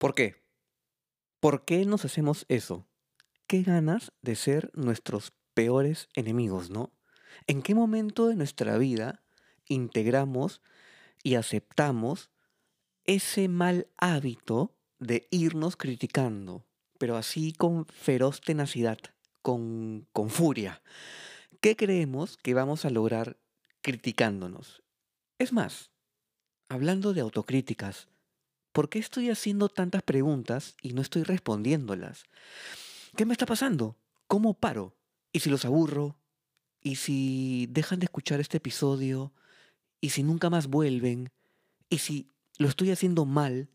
¿Por qué? ¿Por qué nos hacemos eso? Qué ganas de ser nuestros peores enemigos, ¿no? ¿En qué momento de nuestra vida integramos y aceptamos ese mal hábito de irnos criticando, pero así con feroz tenacidad, con, con furia? ¿Qué creemos que vamos a lograr criticándonos? Es más, hablando de autocríticas, ¿por qué estoy haciendo tantas preguntas y no estoy respondiéndolas? ¿Qué me está pasando? ¿Cómo paro? ¿Y si los aburro? ¿Y si dejan de escuchar este episodio? ¿Y si nunca más vuelven? ¿Y si lo estoy haciendo mal?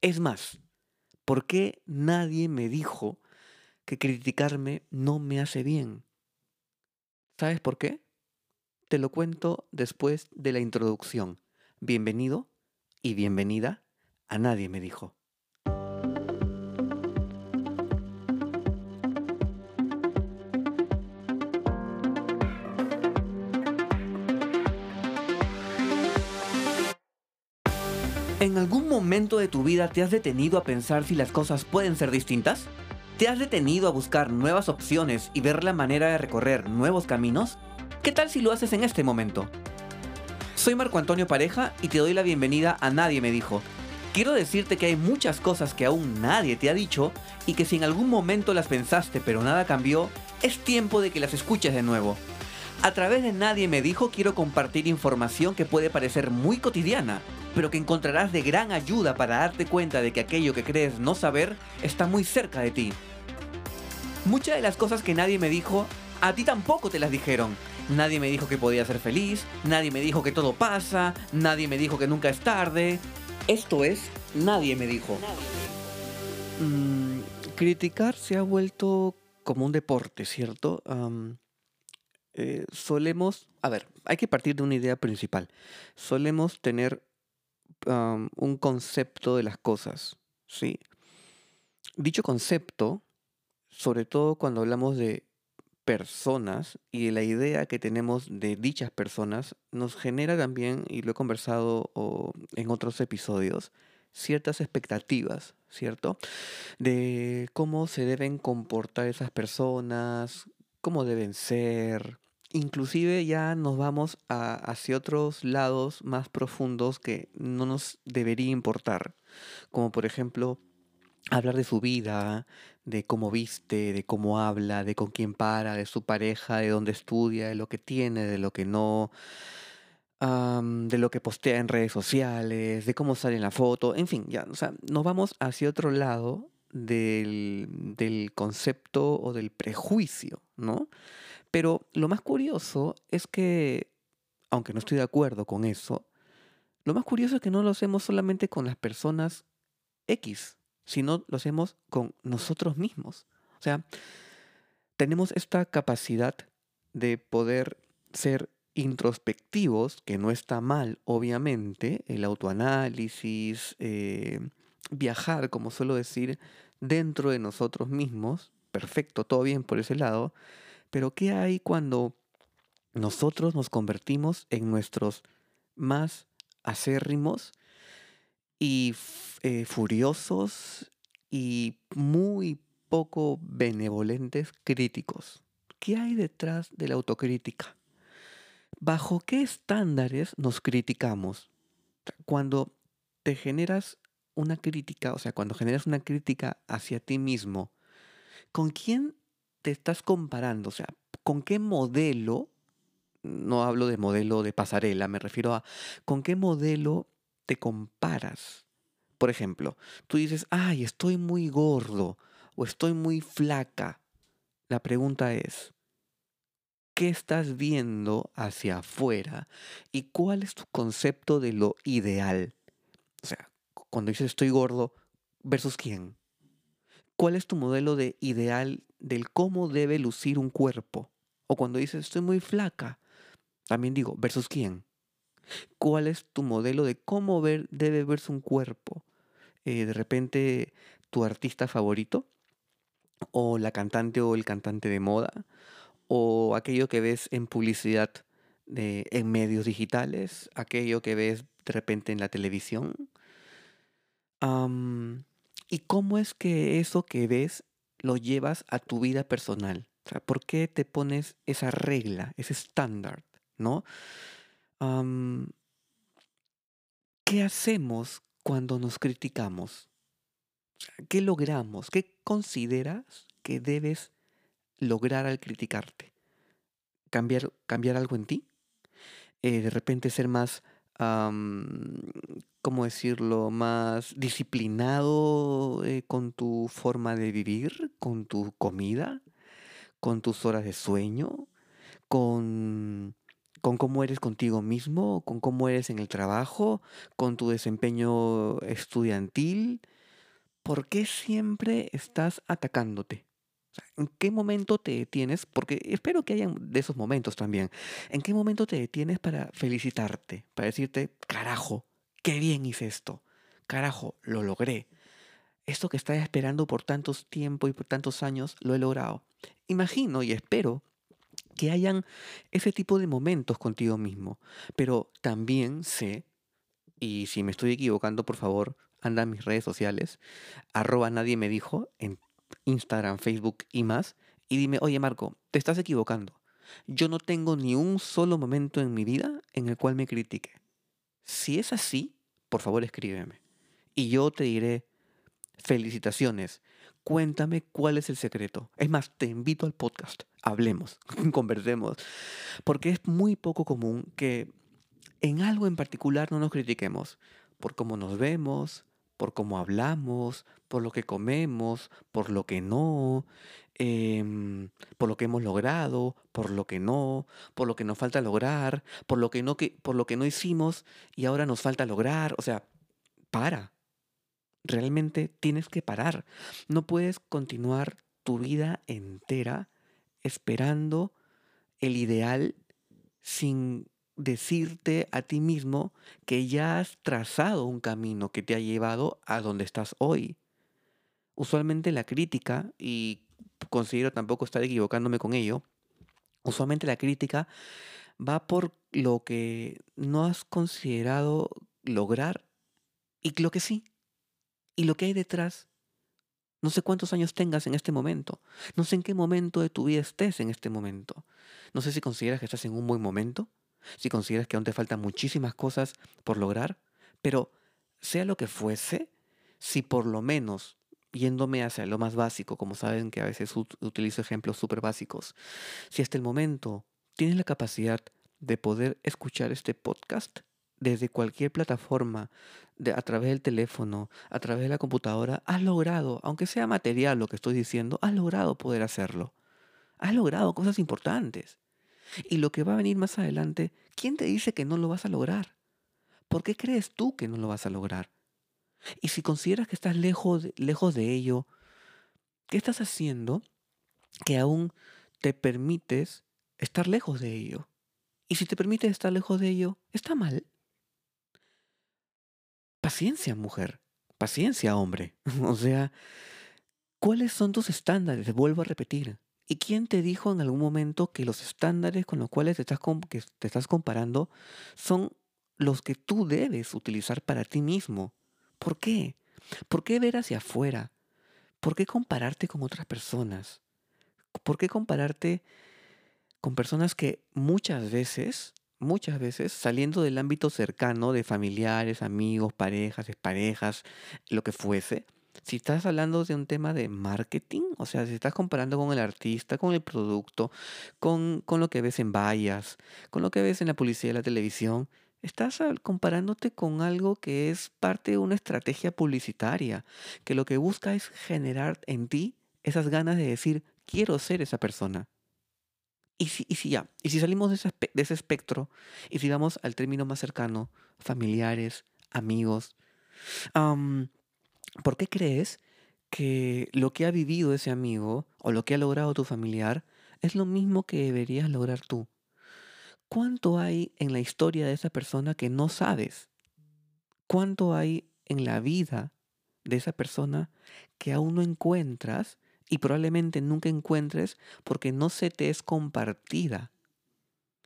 Es más, ¿por qué nadie me dijo que criticarme no me hace bien? ¿Sabes por qué? Te lo cuento después de la introducción. Bienvenido y bienvenida a Nadie me dijo. ¿En algún momento de tu vida te has detenido a pensar si las cosas pueden ser distintas? ¿Te has detenido a buscar nuevas opciones y ver la manera de recorrer nuevos caminos? ¿Qué tal si lo haces en este momento? Soy Marco Antonio Pareja y te doy la bienvenida a Nadie me dijo. Quiero decirte que hay muchas cosas que aún nadie te ha dicho y que si en algún momento las pensaste pero nada cambió, es tiempo de que las escuches de nuevo. A través de Nadie me dijo quiero compartir información que puede parecer muy cotidiana, pero que encontrarás de gran ayuda para darte cuenta de que aquello que crees no saber está muy cerca de ti. Muchas de las cosas que nadie me dijo, a ti tampoco te las dijeron. Nadie me dijo que podía ser feliz, nadie me dijo que todo pasa, nadie me dijo que nunca es tarde. Esto es, nadie me dijo. Mm, criticar se ha vuelto como un deporte, ¿cierto? Eh, solemos, a ver, hay que partir de una idea principal. Solemos tener un concepto de las cosas, ¿sí? Dicho concepto, sobre todo cuando hablamos de personas y la idea que tenemos de dichas personas, nos genera también, y lo he conversado en otros episodios, ciertas expectativas, ¿cierto? De cómo se deben comportar esas personas, cómo deben ser, Inclusive ya nos vamos hacia otros lados más profundos que no nos debería importar, como por ejemplo hablar de su vida, de cómo viste, de cómo habla, de con quién para, de su pareja, de dónde estudia, de lo que tiene, de lo que no, de lo que postea en redes sociales, de cómo sale en la foto, en fin, ya, o sea, nos vamos hacia otro lado del, del concepto o del prejuicio, ¿no? Pero lo más curioso es que, aunque no estoy de acuerdo con eso, lo más curioso es que no lo hacemos solamente con las personas X, sino lo hacemos con nosotros mismos. O sea, tenemos esta capacidad de poder ser introspectivos, que no está mal, obviamente, el autoanálisis, eh, viajar, como suelo decir, dentro de nosotros mismos, perfecto, todo bien por ese lado, pero ¿qué hay cuando nosotros nos convertimos en nuestros más acérrimos y eh, furiosos y muy poco benevolentes críticos? ¿Qué hay detrás de la autocrítica? ¿Bajo qué estándares nos criticamos? Cuando te generas una crítica, o sea, cuando generas una crítica hacia ti mismo, ¿con quién te estás comparando? O sea, ¿con qué modelo? No hablo de modelo de pasarela, me refiero a con qué modelo te comparas. Por ejemplo, tú dices, ay, estoy muy gordo o estoy muy flaca. La pregunta es, ¿qué estás viendo hacia afuera y cuál es tu concepto de lo ideal? O sea, cuando dices estoy gordo, versus quién. ¿Cuál es tu modelo de ideal del cómo debe lucir un cuerpo? O cuando dices estoy muy flaca, también digo, ¿versus quién? ¿Cuál es tu modelo de cómo ver, debe verse un cuerpo? Eh, de repente, tu artista favorito, o la cantante o el cantante de moda, o aquello que ves en publicidad de, en medios digitales, aquello que ves de repente en la televisión. ¿Y cómo es que eso que ves lo llevas a tu vida personal? ¿por qué te pones esa regla, ese estándar, ¿no? ¿Qué hacemos cuando nos criticamos? ¿Qué logramos? ¿Qué consideras que debes lograr al criticarte? ¿Cambiar, cambiar algo en ti? Eh, ¿De repente ser más, ¿cómo decirlo?, más disciplinado eh, con tu forma de vivir, con tu comida, con tus horas de sueño, con con cómo eres contigo mismo, con cómo eres en el trabajo, con tu desempeño estudiantil. ¿Por qué siempre estás atacándote? ¿En qué momento te detienes? Porque espero que hayan de esos momentos también. ¿En qué momento te detienes para felicitarte? Para decirte, carajo, qué bien hice esto. Carajo, lo logré. Esto que estaba esperando por tantos tiempos y por tantos años, lo he logrado. Imagino y espero que hayan ese tipo de momentos contigo mismo. Pero también sé, y si me estoy equivocando, por favor, anda a mis redes sociales, arroba nadie me dijo en Instagram, Facebook y más, y dime, oye Marco, te estás equivocando. Yo no tengo ni un solo momento en mi vida en el cual me critique. Si es así, por favor escríbeme. Y yo te diré, felicitaciones, Cuéntame cuál es el secreto. Es más, te invito al podcast. Hablemos, conversemos. Porque es muy poco común que en algo en particular no nos critiquemos. Por cómo nos vemos, por cómo hablamos, por lo que comemos, por lo que no, em, por lo que hemos logrado, por lo que no, por lo que nos falta lograr, por lo que no, que, por lo que no hicimos y ahora nos falta lograr. O sea, para realmente tienes que parar. No puedes continuar tu vida entera esperando el ideal sin decirte a ti mismo que ya has trazado un camino que te ha llevado a donde estás hoy. Usualmente la crítica, y considero tampoco estar equivocándome con ello, usualmente la crítica va por lo que no has considerado lograr y lo que sí, y lo que hay detrás. No sé cuántos años tengas en este momento. No sé en qué momento de tu vida estés en este momento. No sé si consideras que estás en un buen momento, si consideras que aún te faltan muchísimas cosas por lograr, pero sea lo que fuese, si por lo menos, yéndome hacia lo más básico, como saben que a veces utilizo ejemplos súper básicos, si hasta el momento tienes la capacidad de poder escuchar este podcast, desde cualquier plataforma, de, a través del teléfono, a través de la computadora, has logrado, aunque sea material lo que estoy diciendo, has logrado poder hacerlo. Has logrado cosas importantes. Y lo que va a venir más adelante, ¿quién te dice que no lo vas a lograr? ¿Por qué crees tú que no lo vas a lograr? Y si consideras que estás lejos lejos de ello, ¿qué estás haciendo que aún te permites estar lejos de ello? Y si te permites estar lejos de ello, está mal. Paciencia, mujer. Paciencia, hombre. o sea, ¿cuáles son tus estándares? Vuelvo a repetir. ¿Y quién te dijo en algún momento que los estándares con los cuales te estás, te estás comparando son los que tú debes utilizar para ti mismo? ¿Por qué? ¿Por qué ver hacia afuera? ¿Por qué compararte con otras personas? ¿Por qué compararte con personas que muchas veces muchas veces saliendo del ámbito cercano de familiares, amigos, parejas, parejas, lo que fuese, si estás hablando de un tema de marketing, o sea, si estás comparando con el artista, con el producto, con, con lo que ves en vallas, con lo que ves en la publicidad y la televisión, estás comparándote con algo que es parte de una estrategia publicitaria, que lo que busca es generar en ti esas ganas de decir, quiero ser esa persona. Y si, y si ya, y si salimos de ese, de ese espectro y si vamos al término más cercano, familiares, amigos, ¿por qué crees que lo que ha vivido ese amigo o lo que ha logrado tu familiar es lo mismo que deberías lograr tú? ¿Cuánto hay en la historia de esa persona que no sabes? ¿Cuánto hay en la vida de esa persona que aún no encuentras y probablemente nunca encuentres porque no se te es compartida.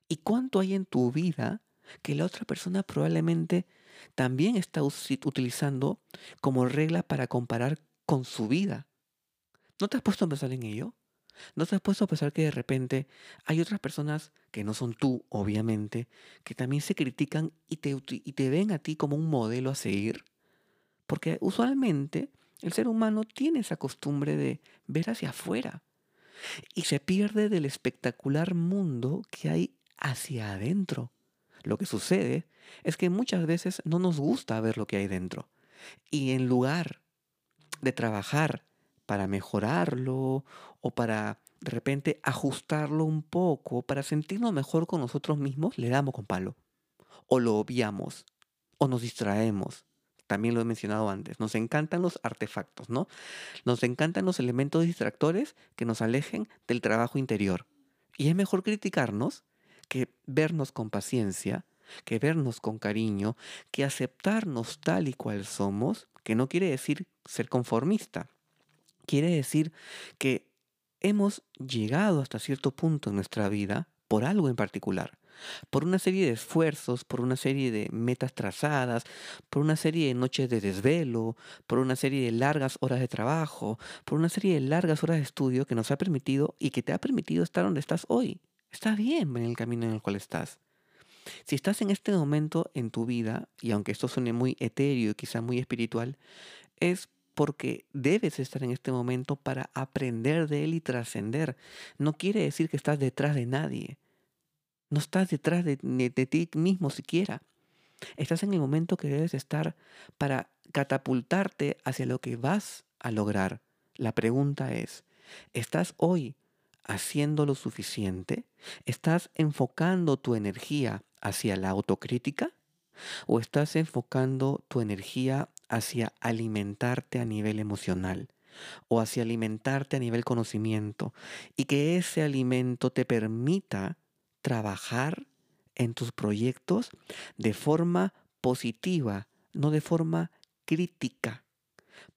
¿Y cuánto hay en tu vida que la otra persona probablemente también está utilizando como regla para comparar con su vida. ¿No te has puesto a pensar en ello? ¿No te has puesto a pensar que de repente hay otras personas que no son tú, obviamente, que también se critican y te, y te ven a ti como un modelo a seguir? Porque usualmente el ser humano tiene esa costumbre de ver hacia afuera y se pierde del espectacular mundo que hay hacia adentro. Lo que sucede es que muchas veces no nos gusta ver lo que hay dentro. Y en lugar de trabajar para mejorarlo o para de repente ajustarlo un poco para sentirnos mejor con nosotros mismos, le damos con palo. O lo obviamos. O nos distraemos. También lo he mencionado antes. Nos encantan los artefactos, ¿no? Nos encantan los elementos distractores que nos alejen del trabajo interior. Y es mejor criticarnos que vernos con paciencia, que vernos con cariño, que aceptarnos tal y cual somos, que no quiere decir ser conformista. Quiere decir que hemos llegado hasta cierto punto en nuestra vida por algo en particular, por una serie de esfuerzos, por una serie de metas trazadas, por una serie de noches de desvelo, por una serie de largas horas de trabajo, por una serie de largas horas de estudio que nos ha permitido y que te ha permitido estar donde estás hoy. Estás bien en el camino en el cual estás. Si estás en este momento en tu vida, y aunque esto suene muy etéreo y quizá muy espiritual, es porque debes estar en este momento para aprender de él y trascender. No quiere decir que estás detrás de nadie. No estás detrás de, ti mismo siquiera. Estás en el momento que debes estar para catapultarte hacia lo que vas a lograr. La pregunta es, ¿estás hoy haciendo lo suficiente? ¿Estás enfocando tu energía hacia la autocrítica? ¿O estás enfocando tu energía hacia alimentarte a nivel emocional? ¿O hacia alimentarte a nivel conocimiento? Y que ese alimento te permita trabajar en tus proyectos de forma positiva, no de forma crítica.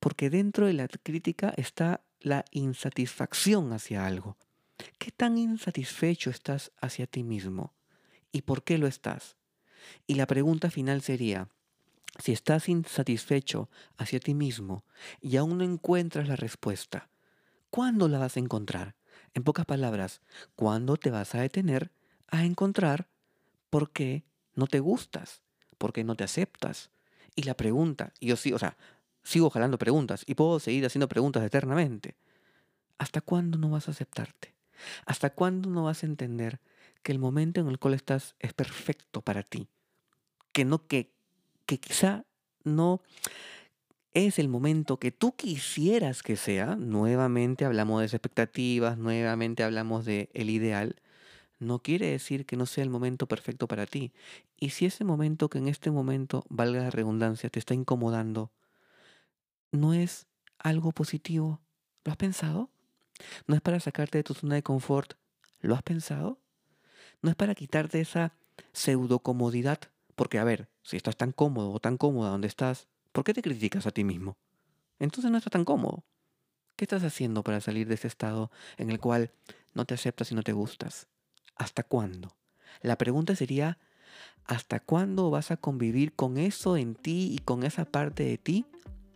Porque dentro de la crítica está la insatisfacción hacia algo. ¿Qué tan insatisfecho estás hacia ti mismo? ¿Y por qué lo estás? Y la pregunta final sería, si estás insatisfecho hacia ti mismo y aún no encuentras la respuesta, ¿cuándo la vas a encontrar? En pocas palabras, ¿cuándo te vas a detener a encontrar por qué no te gustas? ¿Por qué no te aceptas? Y la pregunta, y yo sí, o sea, sigo jalando preguntas y puedo seguir haciendo preguntas eternamente. ¿Hasta cuándo no vas a aceptarte? ¿Hasta cuándo no vas a entender que el momento en el cual estás es perfecto para ti? Que no que, que quizá no es el momento que tú quisieras que sea. Nuevamente hablamos de expectativas, nuevamente hablamos de el ideal. No quiere decir que no sea el momento perfecto para ti. Y si ese momento que en este momento, valga la redundancia, te está incomodando, no es algo positivo, ¿lo has pensado? No es para sacarte de tu zona de confort. ¿Lo has pensado? No es para quitarte esa pseudo comodidad. Porque, a ver, si estás tan cómodo o tan cómoda donde estás, ¿por qué te criticas a ti mismo? Entonces no estás tan cómodo. ¿Qué estás haciendo para salir de ese estado en el cual no te aceptas y no te gustas? ¿Hasta cuándo? La pregunta sería, ¿hasta cuándo vas a convivir con eso en ti y con esa parte de ti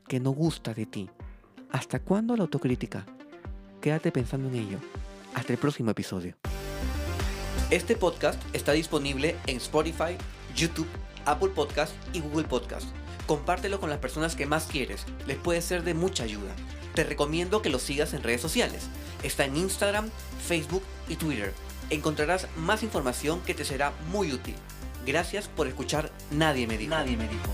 que no gusta de ti? ¿Hasta cuándo la autocrítica? Quédate pensando en ello. Hasta el próximo episodio. Este podcast está disponible en Spotify, YouTube, Apple Podcast y Google Podcast. Compártelo con las personas que más quieres, les puede ser de mucha ayuda. Te recomiendo que lo sigas en redes sociales. Está en Instagram, Facebook y Twitter. Encontrarás más información que te será muy útil. Gracias por escuchar Nadie me dijo.